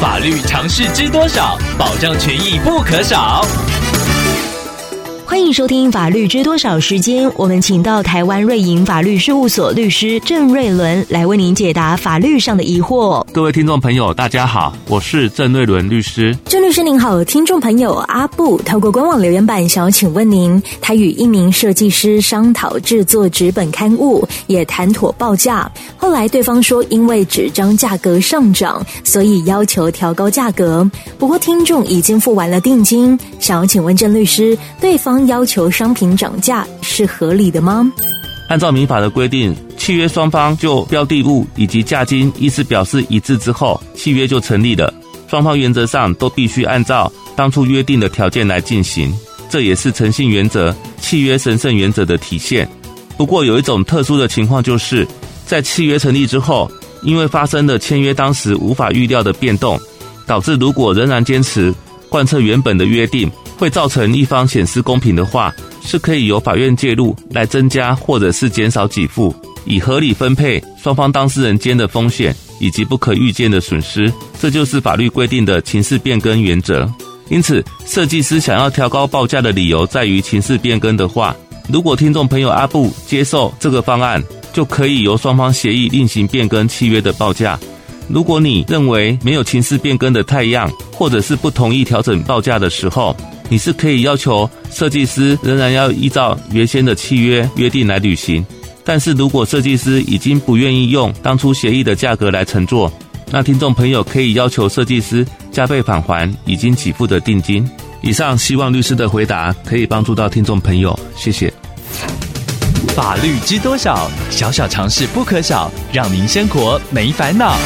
法律常识知多少？保障权益不可少。欢迎收听《法律知多少》时间，我们请到台湾瑞银法律事务所律师郑瑞伦来为您解答法律上的疑惑。各位听众朋友，大家好，我是郑瑞伦律师。郑律师您好，听众朋友阿布透过官网留言板想要请问您，他与一名设计师商讨制作纸本刊物，也谈妥报价，后来对方说因为纸张价格上涨，所以要求调高价格。不过听众已经付完了定金，想要请问郑律师，对方。要要求商品涨价是合理的吗？按照民法的规定，契约双方就标的物以及价金意思表示一致之后，契约就成立了。双方原则上都必须按照当初约定的条件来进行，这也是诚信原则、契约神圣原则的体现。不过有一种特殊的情况，就是在契约成立之后，因为发生了签约当时无法预料的变动，导致如果仍然坚持贯彻原本的约定。会造成一方显失公平的话，是可以由法院介入来增加或者是减少给付，以合理分配双方当事人间的风险以及不可预见的损失。这就是法律规定的情势变更原则。因此，设计师想要调高报价的理由在于情势变更的话，如果听众朋友阿布接受这个方案，就可以由双方协议另行变更契约的报价。如果你认为没有情势变更的太样，或者是不同意调整报价的时候，你是可以要求设计师仍然要依照原先的契约约定来履行，但是如果设计师已经不愿意用当初协议的价格来乘坐，那听众朋友可以要求设计师加倍返还已经给付的定金。以上希望律师的回答可以帮助到听众朋友，谢谢。法律知多少？小小常识不可少，让您生活没烦恼。